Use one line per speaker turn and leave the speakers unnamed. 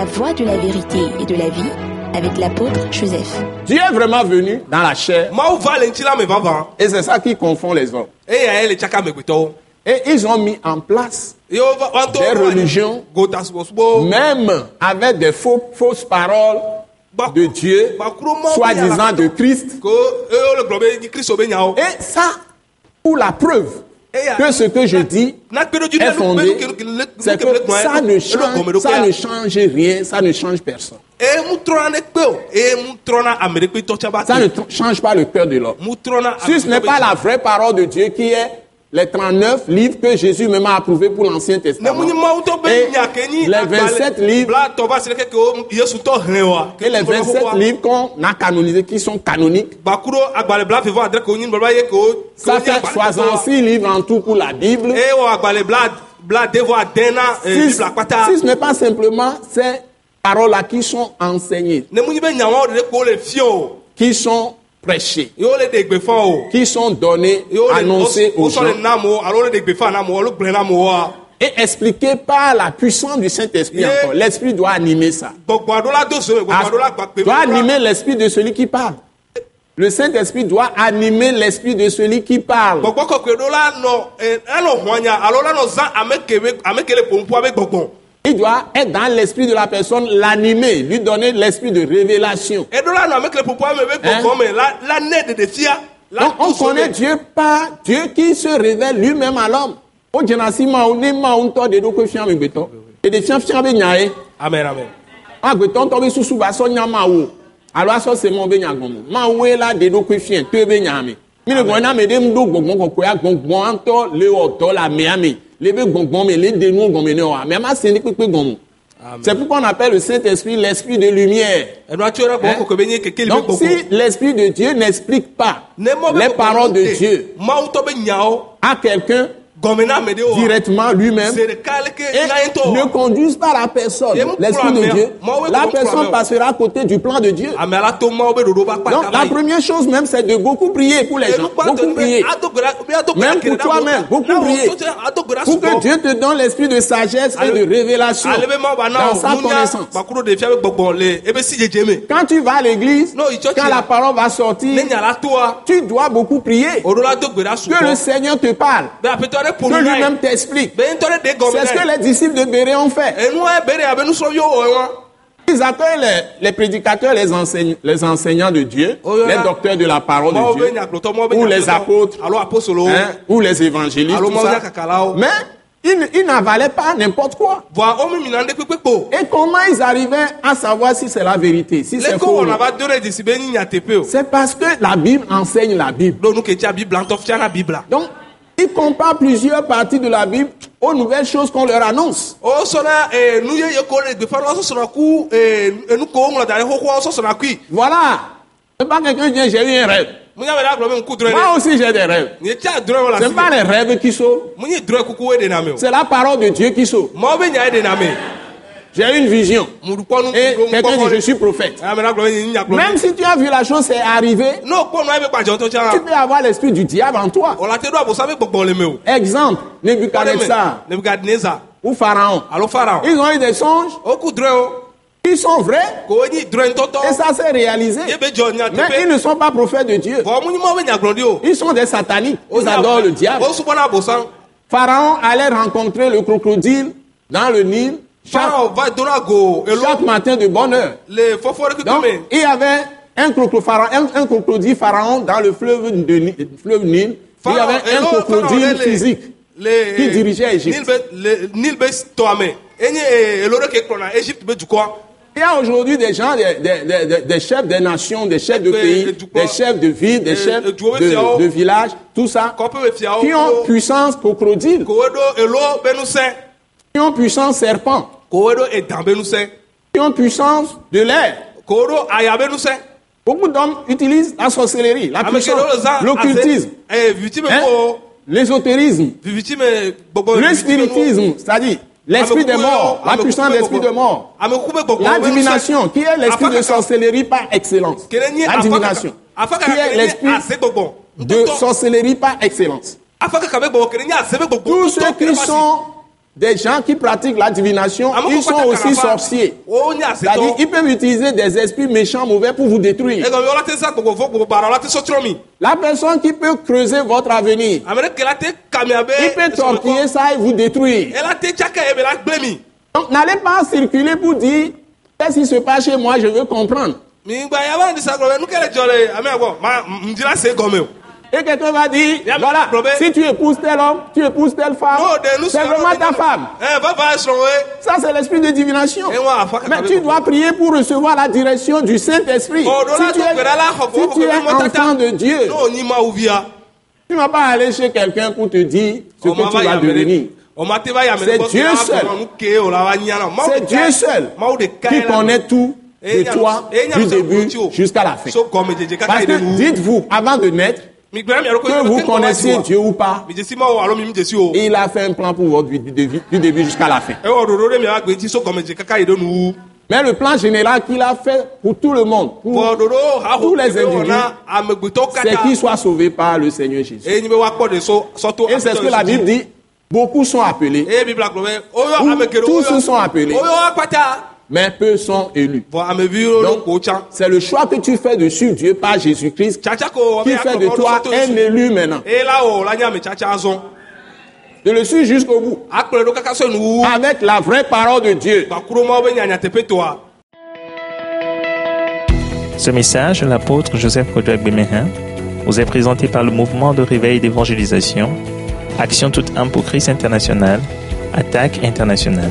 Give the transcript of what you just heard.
La voie de la vérité et de la vie avec l'apôtre Joseph.
Dieu est vraiment venu dans la chair et c'est ça qui confond les hommes. Et ils ont mis en place, Des religions. même avec des faux, fausses paroles de Dieu, soi-disant de Christ.
kristu be nyawo
Et ça, pour la preuve que ce que je dis est fondé, c'est que ça ne, change, ça ne change rien, ça ne change personne. Ça ne change pas le cœur de l'homme. Si ce n'est pas la vraie parole de Dieu qui est les 39 livres que Jésus même a approuvés pour l'Ancien Testament. Et les 27 livres et les 27 livres qu'on a canonisés, qui sont canoniques, ça fait
agbalẽ tɔtɔa.
66 livres en tout pour la Bible. Si, si ce n'est pas simplement ces paroles-là qui sont enseignées, qui sont prêchées,
ye wo le ɖe gbe fɔ o
qui sont annoncées
wo
aux gens
na amewoa
et expliquées par la puissance du Saint-Esprit encore. L'Esprit doit animer ça.
gba gbe
doit animer l'esprit de celui qui parle. Le Saint-Esprit doit animer l'esprit de celui qui parle.
La la
Il doit être dans l'esprit de la personne, l'animer, lui donner l'esprit de révélation.
la
Hein?
la la la
Donc on
do
connaît Dieu par Dieu qui se révèle lui-même à l'homme. De
amen amen
Agbetɔ ŋutɔ be susu ba sɔ nya ma wo. Alo asɔ se mɔ be nya. Ma la de ɖokui fia to be nya me. Mi le gbɔn na me ɖe ŋu ɖo gbɔgbɔ kɔkɔe gbɔngbɔn ŋutɔ le wɔ dɔ le amea me. Le be gbɔngbɔn me le de nu gɔme ne wa. Amea ma kpekpe gɔme. C'est pourquoi on appelle le Saint-Esprit l'esprit de lumière. Hein? Donc si l'esprit de Dieu n'explique pas les paroles de Dieu à quelqu'un
ɖewo
directement lui-même. et ne conduisent pas la personne, l'esprit de Dieu, la personne passera à côté du plan de Dieu.
kpa
Donc la première chose même, c'est de beaucoup prier pour les gens, beaucoup prier. Même pour toi-même, beaucoup prier. Pour que Dieu te donne l'esprit de sagesse et de révélation
ale be mawu ba na
dans sa connaissance.
me
Quand tu vas à l'église, quand la parole va sortir, tu dois beaucoup prier. Que le Seigneur te parle, que lui-même t'explique. C'est ce que les disciples de Béré ont fait. Ils appellent les, les prédicateurs, les, enseigne- les enseignants de Dieu,
Oh,
les docteurs de la parole de Dieu, ou les apôtres, hein, ou les évangélistes, tout ça. Mais ils, n'avalaient pas n'importe quoi. Et comment ils arrivaient à savoir si c'est la vérité, si c'est faux C'est parce que la Bible enseigne la Bible. Donc, ils comparent plusieurs parties de la Bible aux nouvelles choses qu'on leur annonce.
kui
Voilà. C'est pas quelqu'un qui dit j'ai eu un rêve. Moi aussi j'ai des rêves. Ce n'est pas les rêves qui
o
c'est la parole de Dieu qui sauve. J'ai une vision. Et quelqu'un dit je suis prophète.
gblɔ
Même si tu as vu la chose, c'est arrivé, tu peux avoir l'esprit du diable en toi.
o la te ɖo abosa be gbɔgbɔ le me o
Exemple, Nebuchadnezzar. Ou Pharaon. Ils ont eu des songes.
O ku drɔe o
qui sont vrais. Et ça s'est réalisé. Mais ils ne sont pas prophètes de Dieu. Ils sont des sataniques. Ils adorent le diable. Pharaon allait rencontrer le crocodile dans le Nil chaque,
go
matin de bonne heure. Donc, il y avait un, crocodile pharaon dans le fleuve, de, Ni- fleuve Nil. Il y avait un crocodile physique qui dirigeait
Nil
Égypte.
be le Nil be tɔa me enye ee, elo ɖe ke kplɔna Égypte be dukɔa
Il y a aujourd'hui des gens, des, des- chefs des nations, des chefs de pays, des chefs de villes, des chefs de, de villages, tout ça, qui ont puissance crocodile, ont puissance serpent,
ko wo ɖo edan be nusẽ
qui ont puissance de l'air.
ko wo ɖo aya be nusẽ
Beaucoup d'hommes utilisent la sorcellerie, la
le
puissance, l'occultisme,
viviti me
hein, l'ésotérisme, le spiritisme, c'est-à dire l'esprit des morts, la puissance de l'esprit de mort, la divination, qui est l'esprit de sorcellerie par excellence? La divination, qui est l'esprit de sorcellerie par excellence? Tous ceux qui sont Des gens qui pratiquent la divination, ils sont aussi sorciers.
wonye
C'est-à-dire,
asetɔ
ils peuvent utiliser des esprits méchants, mauvais pour vous détruire. La personne qui peut creuser votre avenir, il peut torpiller ça et vous détruire. Donc, n'allez pas circuler pour dire, qu'est-ce qui se passe chez moi, je veux comprendre. Et quelqu'un va dire, voilà, si tu épouses tel homme, tu épouses telle femme,
de
c'est vraiment ta femme.
wo ye
Ça, c'est l'esprit de divination.
Eh,
Mais tu dois prier pour recevoir la direction du Saint-Esprit.
Oh,
Si tu es, si tu es enfant de Dieu, tu ne vas pas aller chez quelqu'un pour te dire ce
o
que tu
va
vas devenir.
ɖe o ma te va yame
C'est Dieu seul. C'est Dieu seul qui connaît tout de
Eh, nya-
toi
eh,
du début
ŋuti o.
jusqu'à la fin. Parce que dites-vous, avant de naître, que vous connaissiez Dieu ou pas, il a fait un plan pour votre vie du début, jusqu'à la fin.
yi ɖe nu
Mais le plan général qu'il a fait pour tout le monde, pour-
haho
Tous les individus, c'est qu'ils soient sauvés par le Seigneur Jésus. Et c'est ce que la Bible dit. Beaucoup sont appelés, Où
ame geɖewo
tous sont appelés. Mais peu sont élus. Donc,
tsã
c'est le choix que tu fais de suivre Dieu par Jésus-Christ qui fait de toi un élu maintenant. De le suivre jusqu'au bout.
nu
Avec la vraie parole de Dieu.
gbakuro mawo be nyanya teƒe toa
Ce message de l'apôtre Joseph Kodouak Bemehin vous est présenté par le mouvement de réveil d'évangélisation, Action toute âme pour Christ international, Attaque internationale.